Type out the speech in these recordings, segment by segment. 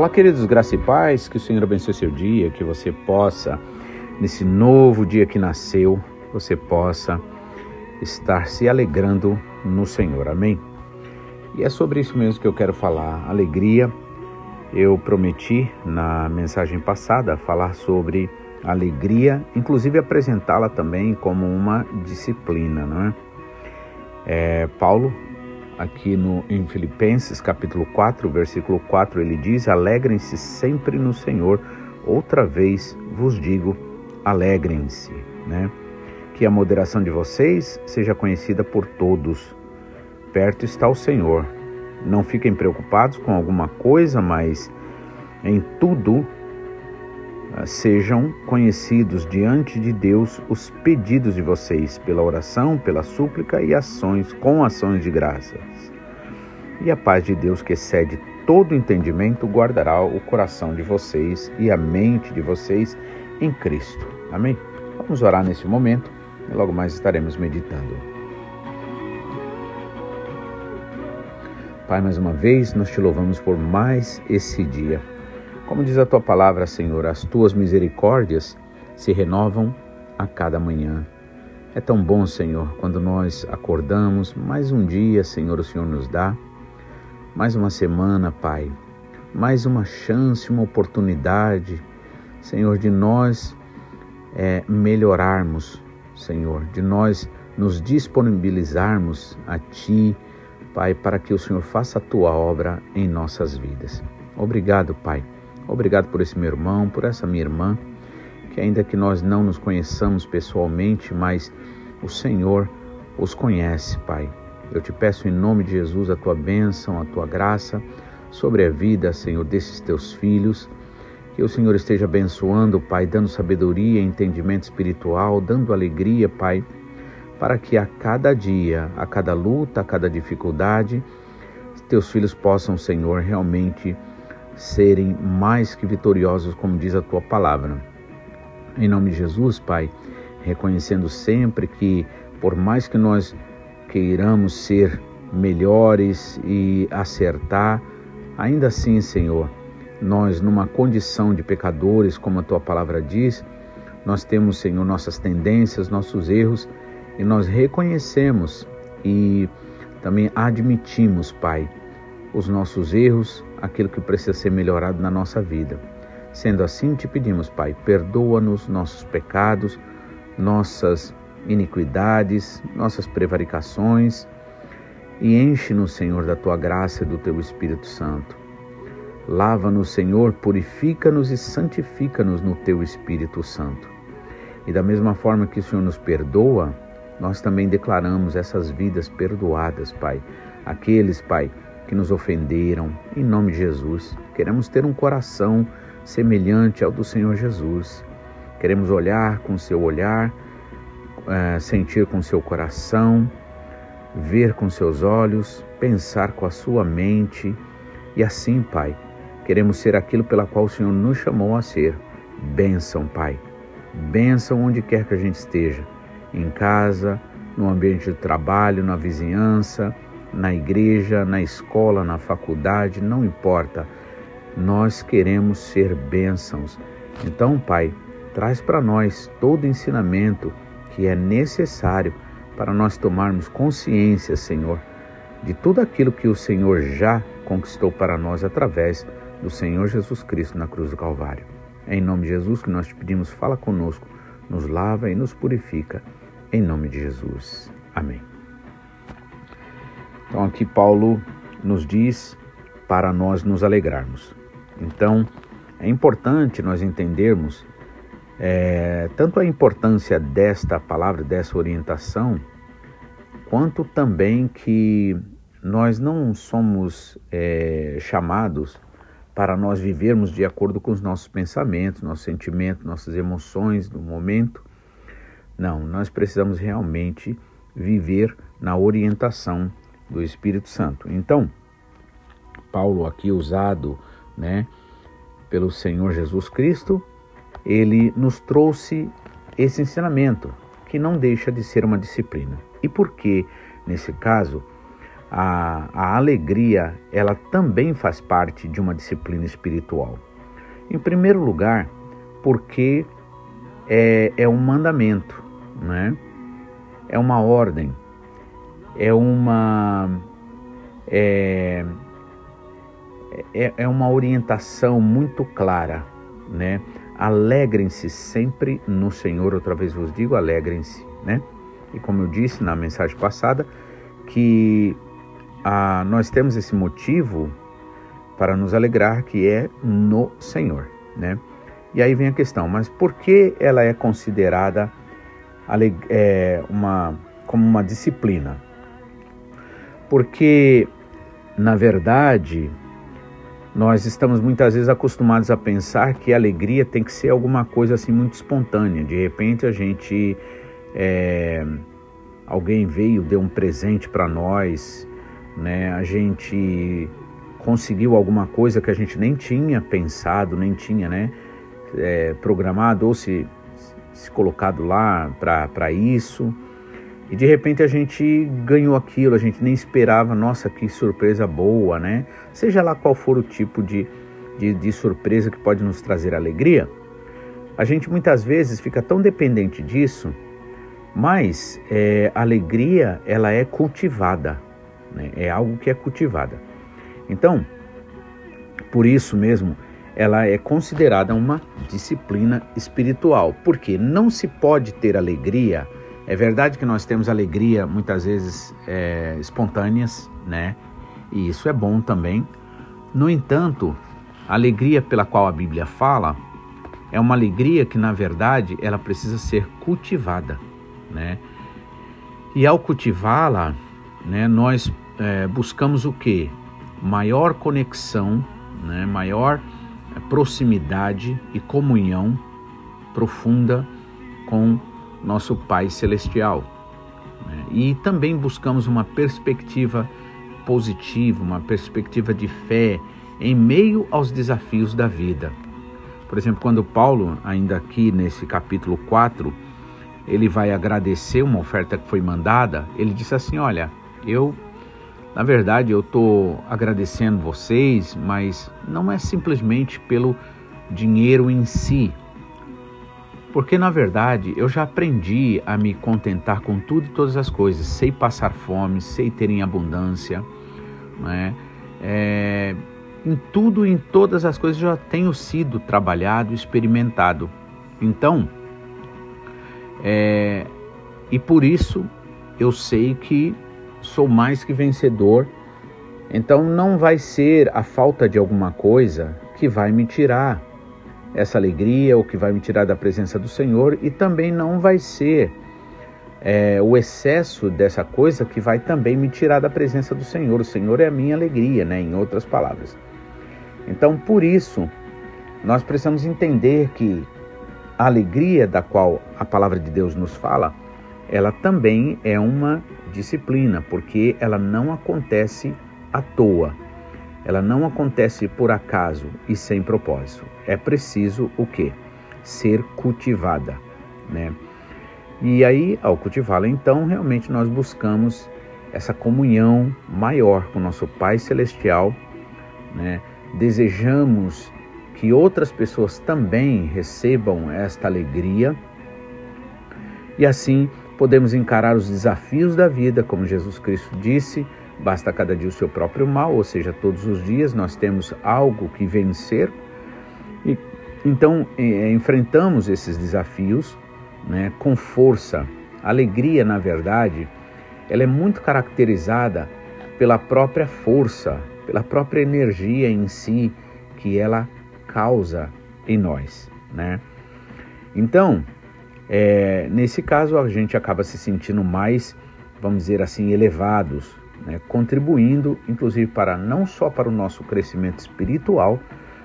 Olá, queridos graça e paz, que o Senhor abençoe seu dia, que você possa, nesse novo dia que nasceu, você possa estar se alegrando no Senhor, amém? E é sobre isso mesmo que eu quero falar, alegria. Eu prometi na mensagem passada falar sobre alegria, inclusive apresentá-la também como uma disciplina, não é? é Paulo aqui no, em Filipenses capítulo 4, versículo 4, ele diz: Alegrem-se sempre no Senhor. Outra vez vos digo, alegrem-se, né? Que a moderação de vocês seja conhecida por todos. Perto está o Senhor. Não fiquem preocupados com alguma coisa, mas em tudo sejam conhecidos diante de Deus os pedidos de vocês pela oração, pela súplica e ações com ações de graças. E a paz de Deus que excede todo entendimento guardará o coração de vocês e a mente de vocês em Cristo. Amém. Vamos orar nesse momento e logo mais estaremos meditando. Pai, mais uma vez nós te louvamos por mais esse dia como diz a tua palavra, Senhor, as tuas misericórdias se renovam a cada manhã. É tão bom, Senhor, quando nós acordamos, mais um dia, Senhor, o Senhor nos dá, mais uma semana, Pai, mais uma chance, uma oportunidade, Senhor, de nós é, melhorarmos, Senhor, de nós nos disponibilizarmos a Ti, Pai, para que o Senhor faça a Tua obra em nossas vidas. Obrigado, Pai Obrigado por esse meu irmão, por essa minha irmã, que ainda que nós não nos conheçamos pessoalmente, mas o Senhor os conhece, Pai. Eu te peço em nome de Jesus a tua bênção, a tua graça sobre a vida, Senhor, desses teus filhos. Que o Senhor esteja abençoando, Pai, dando sabedoria, entendimento espiritual, dando alegria, Pai, para que a cada dia, a cada luta, a cada dificuldade, teus filhos possam, Senhor, realmente serem mais que vitoriosos, como diz a tua palavra. Em nome de Jesus, Pai, reconhecendo sempre que, por mais que nós queiramos ser melhores e acertar, ainda assim, Senhor, nós, numa condição de pecadores, como a tua palavra diz, nós temos, Senhor, nossas tendências, nossos erros e nós reconhecemos e também admitimos, Pai, os nossos erros, aquilo que precisa ser melhorado na nossa vida. Sendo assim, te pedimos, Pai, perdoa-nos nossos pecados, nossas iniquidades, nossas prevaricações e enche-nos, Senhor, da tua graça e do teu Espírito Santo. Lava-nos, Senhor, purifica-nos e santifica-nos no teu Espírito Santo. E da mesma forma que o Senhor nos perdoa, nós também declaramos essas vidas perdoadas, Pai. Aqueles, Pai, que nos ofenderam, em nome de Jesus. Queremos ter um coração semelhante ao do Senhor Jesus. Queremos olhar com seu olhar, é, sentir com seu coração, ver com seus olhos, pensar com a sua mente. E assim, Pai, queremos ser aquilo pela qual o Senhor nos chamou a ser. Bênção, Pai. Bênção onde quer que a gente esteja, em casa, no ambiente de trabalho, na vizinhança, na igreja, na escola, na faculdade, não importa. Nós queremos ser bênçãos. Então, Pai, traz para nós todo ensinamento que é necessário para nós tomarmos consciência, Senhor, de tudo aquilo que o Senhor já conquistou para nós através do Senhor Jesus Cristo na cruz do Calvário. É em nome de Jesus que nós te pedimos, fala conosco, nos lava e nos purifica. Em nome de Jesus. Amém. Então aqui Paulo nos diz para nós nos alegrarmos. Então é importante nós entendermos é, tanto a importância desta palavra, dessa orientação, quanto também que nós não somos é, chamados para nós vivermos de acordo com os nossos pensamentos, nossos sentimentos, nossas emoções do momento. Não, nós precisamos realmente viver na orientação do Espírito Santo. Então, Paulo aqui usado, né, pelo Senhor Jesus Cristo, ele nos trouxe esse ensinamento que não deixa de ser uma disciplina. E por que, nesse caso, a, a alegria ela também faz parte de uma disciplina espiritual. Em primeiro lugar, porque é, é um mandamento, né? é uma ordem, é uma é, é, é uma orientação muito clara, né? Alegrem-se sempre no Senhor, outra vez vos digo, alegrem-se, né? E como eu disse na mensagem passada, que ah, nós temos esse motivo para nos alegrar, que é no Senhor, né? E aí vem a questão, mas por que ela é considerada é, uma, como uma disciplina? Porque, na verdade, nós estamos muitas vezes acostumados a pensar que a alegria tem que ser alguma coisa assim muito espontânea. De repente a gente é, alguém veio deu um presente para nós, né? A gente conseguiu alguma coisa que a gente nem tinha pensado, nem tinha, né? É, programado ou se, se colocado lá para isso. E de repente a gente ganhou aquilo, a gente nem esperava, nossa, que surpresa boa, né? Seja lá qual for o tipo de, de, de surpresa que pode nos trazer alegria, a gente muitas vezes fica tão dependente disso, mas é, a alegria ela é cultivada, né? é algo que é cultivada. Então, por isso mesmo, ela é considerada uma disciplina espiritual, porque não se pode ter alegria é verdade que nós temos alegria muitas vezes é, espontâneas, né? E isso é bom também. No entanto, a alegria pela qual a Bíblia fala é uma alegria que, na verdade, ela precisa ser cultivada, né? E ao cultivá-la, né, nós é, buscamos o que? Maior conexão, né, maior proximidade e comunhão profunda com nosso Pai Celestial. Né? E também buscamos uma perspectiva positiva, uma perspectiva de fé em meio aos desafios da vida. Por exemplo, quando Paulo, ainda aqui nesse capítulo 4, ele vai agradecer uma oferta que foi mandada, ele disse assim: Olha, eu, na verdade, eu estou agradecendo vocês, mas não é simplesmente pelo dinheiro em si, porque na verdade eu já aprendi a me contentar com tudo e todas as coisas. Sei passar fome, sei ter em abundância. Né? É, em tudo e em todas as coisas já tenho sido trabalhado, experimentado. Então, é, e por isso eu sei que sou mais que vencedor. Então não vai ser a falta de alguma coisa que vai me tirar essa alegria, o que vai me tirar da presença do Senhor, e também não vai ser é, o excesso dessa coisa que vai também me tirar da presença do Senhor. O Senhor é a minha alegria, né? Em outras palavras. Então, por isso, nós precisamos entender que a alegria da qual a palavra de Deus nos fala, ela também é uma disciplina, porque ela não acontece à toa. Ela não acontece por acaso e sem propósito. É preciso o quê? Ser cultivada, né? E aí, ao cultivá-la, então, realmente nós buscamos essa comunhão maior com nosso Pai Celestial, né? Desejamos que outras pessoas também recebam esta alegria e assim podemos encarar os desafios da vida, como Jesus Cristo disse, Basta cada dia o seu próprio mal, ou seja, todos os dias nós temos algo que vencer. E então enfrentamos esses desafios né, com força. A alegria, na verdade, ela é muito caracterizada pela própria força, pela própria energia em si que ela causa em nós, né? Então, é, nesse caso a gente acaba se sentindo mais, vamos dizer assim, elevados, né, contribuindo inclusive para não só para o nosso crescimento espiritual,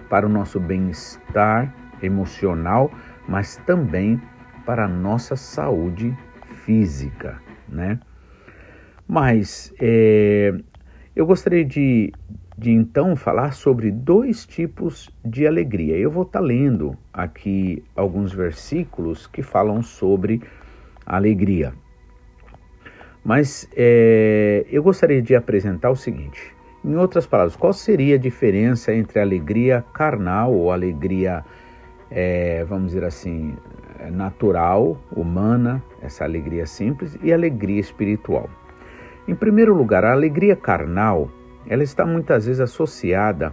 para o nosso bem-estar emocional, mas também para a nossa saúde física, né? Mas é, eu gostaria de, de então falar sobre dois tipos de alegria. Eu vou estar tá lendo aqui alguns versículos que falam sobre alegria. Mas é, eu gostaria de apresentar o seguinte: em outras palavras, qual seria a diferença entre alegria carnal ou alegria, é, vamos dizer assim, natural, humana, essa alegria simples, e alegria espiritual? Em primeiro lugar, a alegria carnal, ela está muitas vezes associada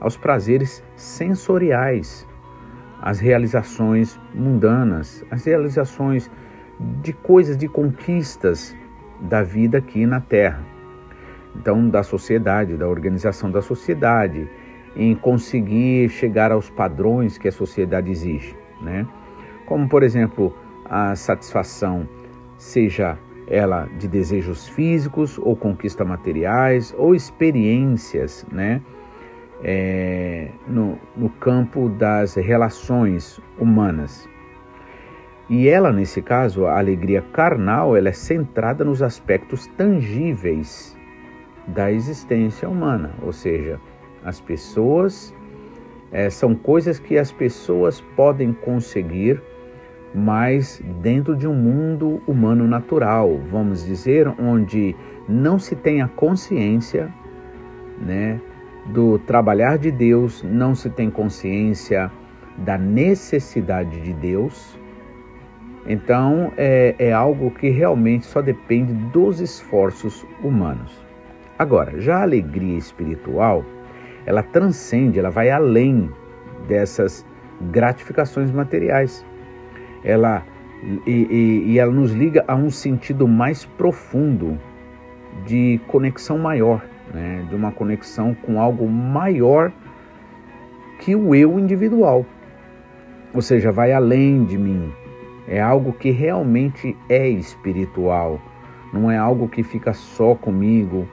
aos prazeres sensoriais, às realizações mundanas, às realizações de coisas, de conquistas da vida aqui na Terra. Então, da sociedade, da organização da sociedade, em conseguir chegar aos padrões que a sociedade exige, né? Como, por exemplo, a satisfação, seja ela de desejos físicos ou conquista materiais ou experiências, né? É, no, no campo das relações humanas. E ela, nesse caso, a alegria carnal, ela é centrada nos aspectos tangíveis da existência humana, ou seja, as pessoas é, são coisas que as pessoas podem conseguir, mas dentro de um mundo humano natural, vamos dizer, onde não se tem a consciência, né, do trabalhar de Deus, não se tem consciência da necessidade de Deus então é, é algo que realmente só depende dos esforços humanos. Agora, já a alegria espiritual, ela transcende, ela vai além dessas gratificações materiais. Ela e, e, e, ela nos liga a um sentido mais profundo de conexão maior, né? de uma conexão com algo maior que o eu individual. Ou seja, vai além de mim, é algo que realmente é espiritual, não é algo que fica só comigo.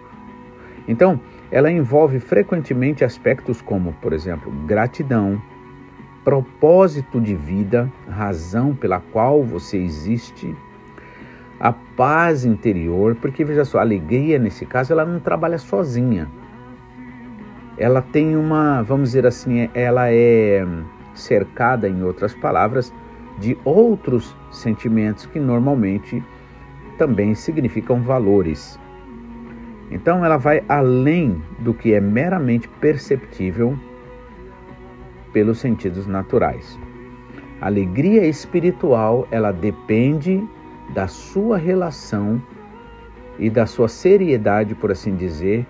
Então, ela envolve frequentemente aspectos como, por exemplo, gratidão, propósito de vida, razão pela qual você existe, a paz interior, porque veja só, a alegria nesse caso ela não trabalha sozinha. Ela tem uma, vamos dizer assim, ela é cercada, em outras palavras, de outros sentimentos que normalmente também significam valores. Então ela vai além do que é meramente perceptível pelos sentidos naturais. A alegria espiritual, ela depende da sua relação e da sua seriedade, por assim dizer,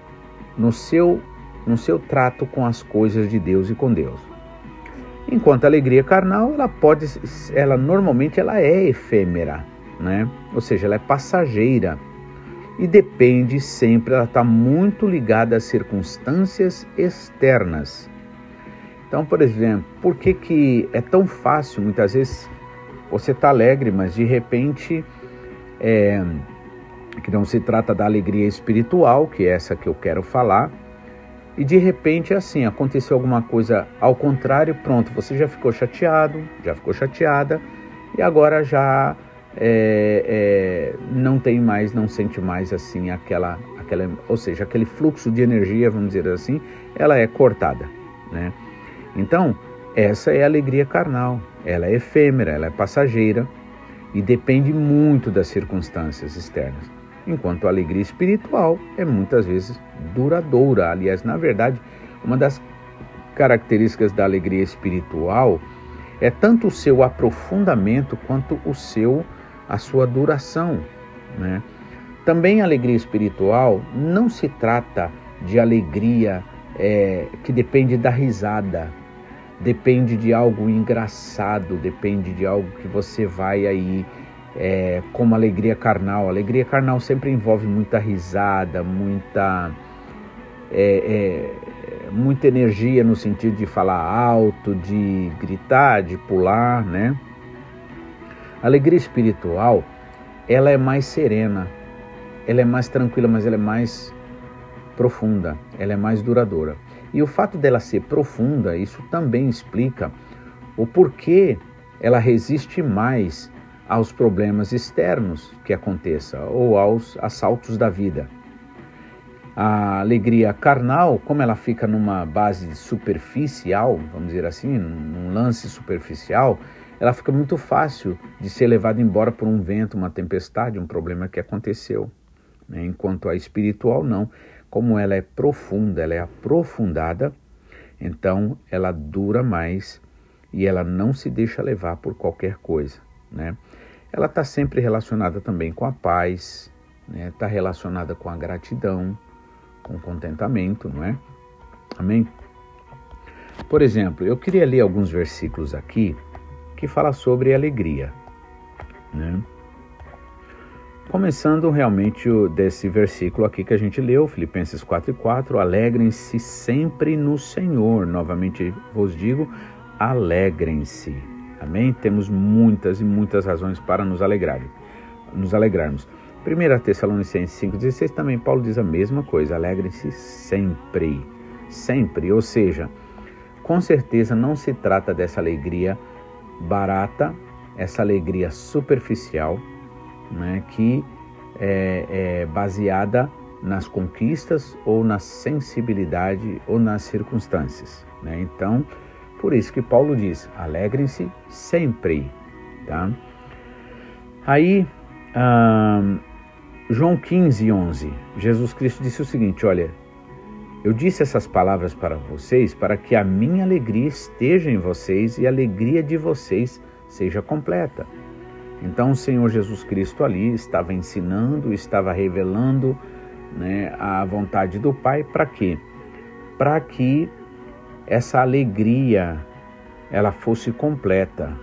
no seu no seu trato com as coisas de Deus e com Deus. Enquanto a alegria carnal, ela pode, ela normalmente ela é efêmera, né? Ou seja, ela é passageira e depende sempre, ela está muito ligada às circunstâncias externas. Então, por exemplo, por que, que é tão fácil muitas vezes você está alegre, mas de repente é, que não se trata da alegria espiritual, que é essa que eu quero falar, e de repente assim aconteceu alguma coisa ao contrário, pronto, você já ficou chateado, já ficou chateada e agora já é, é, não tem mais, não sente mais assim aquela, aquela, ou seja, aquele fluxo de energia, vamos dizer assim, ela é cortada, né? Então essa é a alegria carnal, ela é efêmera, ela é passageira e depende muito das circunstâncias externas enquanto a alegria espiritual é muitas vezes duradoura. Aliás, na verdade, uma das características da alegria espiritual é tanto o seu aprofundamento quanto o seu a sua duração, né? Também a alegria espiritual não se trata de alegria é, que depende da risada, depende de algo engraçado, depende de algo que você vai aí é, como alegria carnal. Alegria carnal sempre envolve muita risada, muita, é, é, muita energia no sentido de falar alto, de gritar, de pular, né? Alegria espiritual, ela é mais serena, ela é mais tranquila, mas ela é mais profunda, ela é mais duradoura. E o fato dela ser profunda, isso também explica o porquê ela resiste mais aos problemas externos que aconteça ou aos assaltos da vida. A alegria carnal, como ela fica numa base superficial, vamos dizer assim, num lance superficial, ela fica muito fácil de ser levada embora por um vento, uma tempestade, um problema que aconteceu. Né? Enquanto a espiritual não, como ela é profunda, ela é aprofundada, então ela dura mais e ela não se deixa levar por qualquer coisa, né? Ela está sempre relacionada também com a paz, está né? Tá relacionada com a gratidão, com o contentamento, não é? Amém? Por exemplo, eu queria ler alguns versículos aqui que fala sobre alegria, né? Começando realmente desse versículo aqui que a gente leu, Filipenses 4 e 4, alegrem-se sempre no Senhor. Novamente vos digo, alegrem-se. Amém? Temos muitas e muitas razões para nos alegrar, nos alegrarmos. 1 Tessalonicenses 5,16 também Paulo diz a mesma coisa, alegrem-se sempre, sempre, ou seja, com certeza não se trata dessa alegria barata, essa alegria superficial, né, que é, é baseada nas conquistas ou na sensibilidade ou nas circunstâncias. Né? Então, por isso que Paulo diz: alegrem-se sempre. Tá? Aí, João 15, 11, Jesus Cristo disse o seguinte: Olha, eu disse essas palavras para vocês para que a minha alegria esteja em vocês e a alegria de vocês seja completa. Então o Senhor Jesus Cristo ali estava ensinando, estava revelando né, a vontade do Pai para quê? Para que essa alegria ela fosse completa,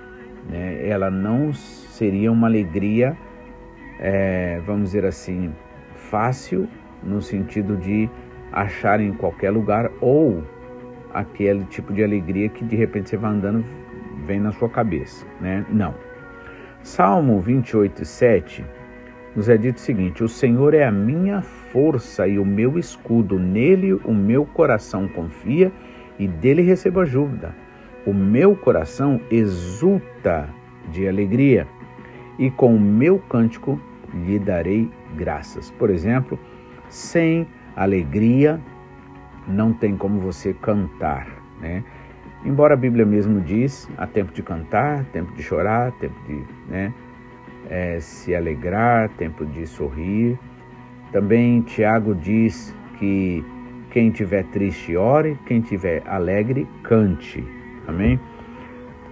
né? ela não seria uma alegria, é, vamos dizer assim, fácil no sentido de achar em qualquer lugar ou aquele tipo de alegria que de repente você vai andando vem na sua cabeça, né? Não. Salmo 28, 7 nos é dito o seguinte: O Senhor é a minha força e o meu escudo, nele o meu coração confia e dele recebo ajuda. O meu coração exulta de alegria e com o meu cântico lhe darei graças. Por exemplo, sem alegria não tem como você cantar, né? Embora a Bíblia mesmo diz, há tempo de cantar, tempo de chorar, tempo de né, é, se alegrar, tempo de sorrir. Também Tiago diz que quem tiver triste ore, quem tiver alegre cante. Amém?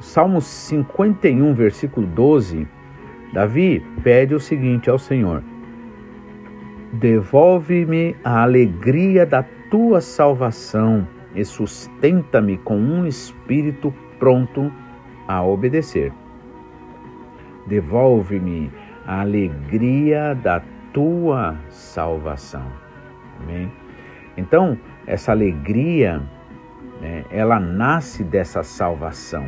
Salmo 51, versículo 12, Davi pede o seguinte ao Senhor: Devolve-me a alegria da tua salvação e sustenta-me com um espírito pronto a obedecer. Devolve-me a alegria da tua salvação. Amém? Então, essa alegria, né, ela nasce dessa salvação,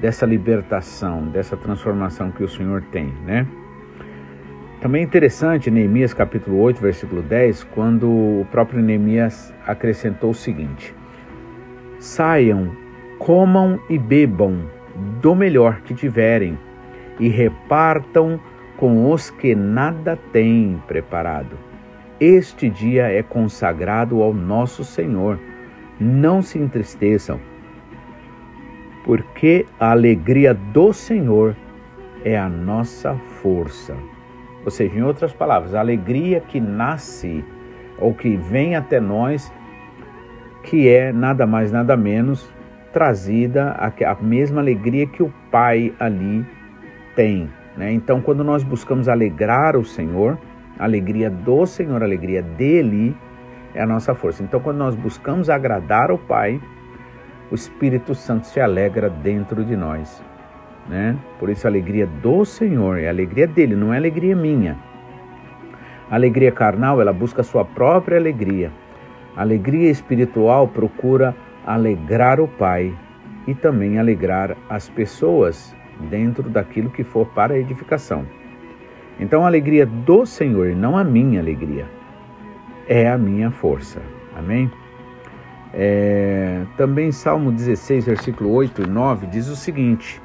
dessa libertação, dessa transformação que o Senhor tem, né? Também é interessante, Neemias capítulo 8, versículo 10, quando o próprio Neemias acrescentou o seguinte: Saiam, comam e bebam do melhor que tiverem, e repartam com os que nada têm preparado. Este dia é consagrado ao nosso Senhor. Não se entristeçam, porque a alegria do Senhor é a nossa força. Ou seja, em outras palavras, a alegria que nasce ou que vem até nós, que é nada mais, nada menos trazida a, mesma alegria que o Pai ali tem. Né? Então, quando nós buscamos alegrar o Senhor, a alegria do Senhor, a alegria dele, é a nossa força. Então, quando nós buscamos agradar o Pai, o Espírito Santo se alegra dentro de nós né? Por isso a alegria do Senhor é a alegria dele, não é alegria minha. A alegria carnal, ela busca a sua própria alegria. A alegria espiritual procura alegrar o Pai e também alegrar as pessoas dentro daquilo que for para a edificação. Então a alegria do Senhor, não a minha alegria, é a minha força. Amém? É, também Salmo 16, versículo 8 e 9 diz o seguinte: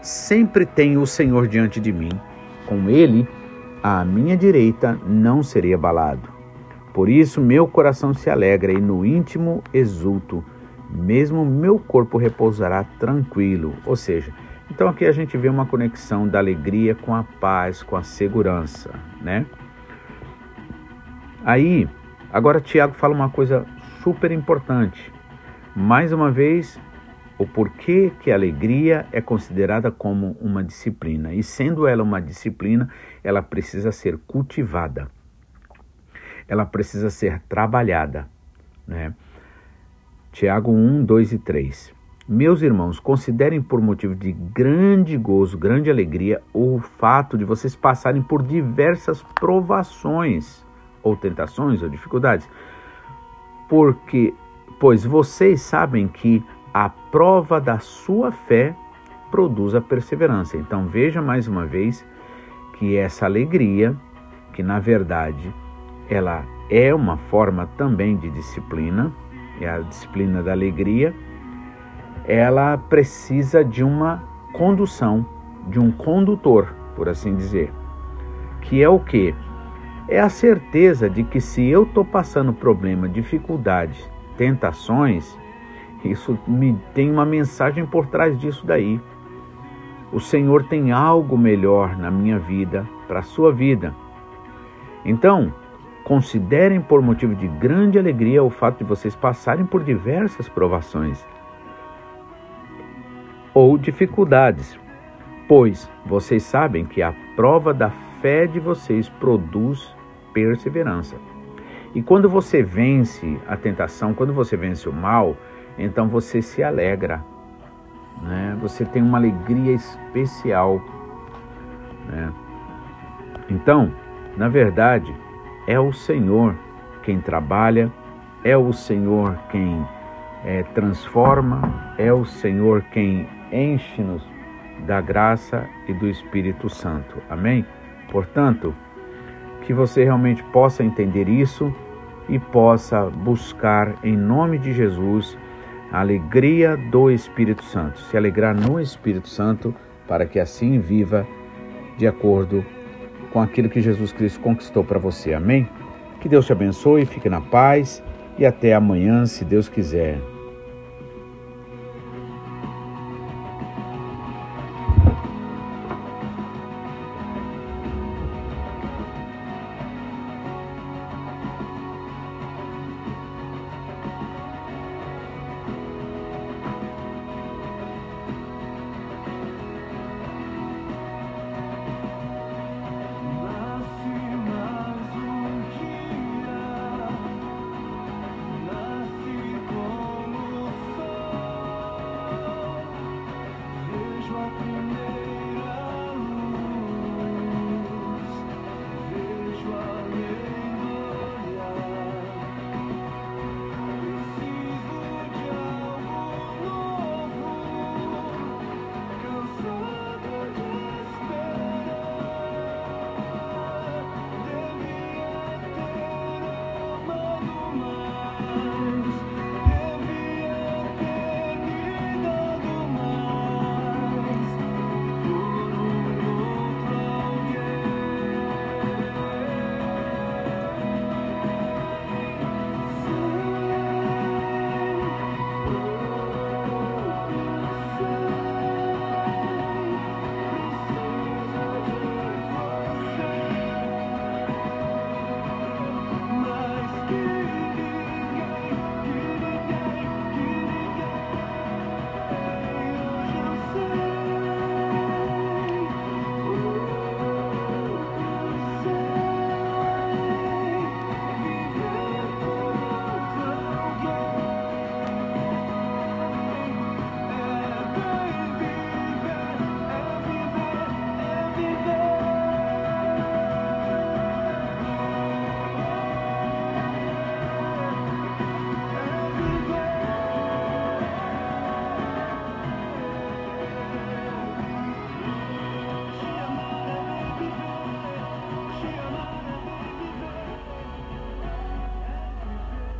Sempre tenho o Senhor diante de mim. Com ele, à minha direita, não serei abalado. Por isso, meu coração se alegra e no íntimo exulto. Mesmo meu corpo repousará tranquilo. Ou seja, então aqui a gente vê uma conexão da alegria com a paz, com a segurança, né? Aí, agora Tiago fala uma coisa super importante. Mais uma vez, o porquê que a alegria é considerada como uma disciplina. E sendo ela uma disciplina, ela precisa ser cultivada. Ela precisa ser trabalhada. Né? Tiago 1, 2 e 3. Meus irmãos, considerem por motivo de grande gozo, grande alegria, o fato de vocês passarem por diversas provações, ou tentações, ou dificuldades. Porque, pois vocês sabem que a prova da sua fé produz a perseverança. Então veja mais uma vez que essa alegria, que na verdade ela é uma forma também de disciplina, é a disciplina da alegria, ela precisa de uma condução, de um condutor, por assim dizer. Que é o que? É a certeza de que se eu estou passando problema, dificuldades, tentações, isso me tem uma mensagem por trás disso daí. O Senhor tem algo melhor na minha vida, para a sua vida. Então, considerem por motivo de grande alegria o fato de vocês passarem por diversas provações ou dificuldades, pois vocês sabem que a prova da fé de vocês produz perseverança. E quando você vence a tentação, quando você vence o mal, então você se alegra, né? Você tem uma alegria especial, né? Então, na verdade, é o Senhor quem trabalha, é o Senhor quem é, transforma, é o Senhor quem enche-nos da graça e do Espírito Santo. Amém? Portanto, que você realmente possa entender isso e possa buscar em nome de Jesus a alegria do Espírito Santo, se alegrar no Espírito Santo, para que assim viva de acordo com aquilo que Jesus Cristo conquistou para você. Amém? Que Deus te abençoe, fique na paz e até amanhã, se Deus quiser.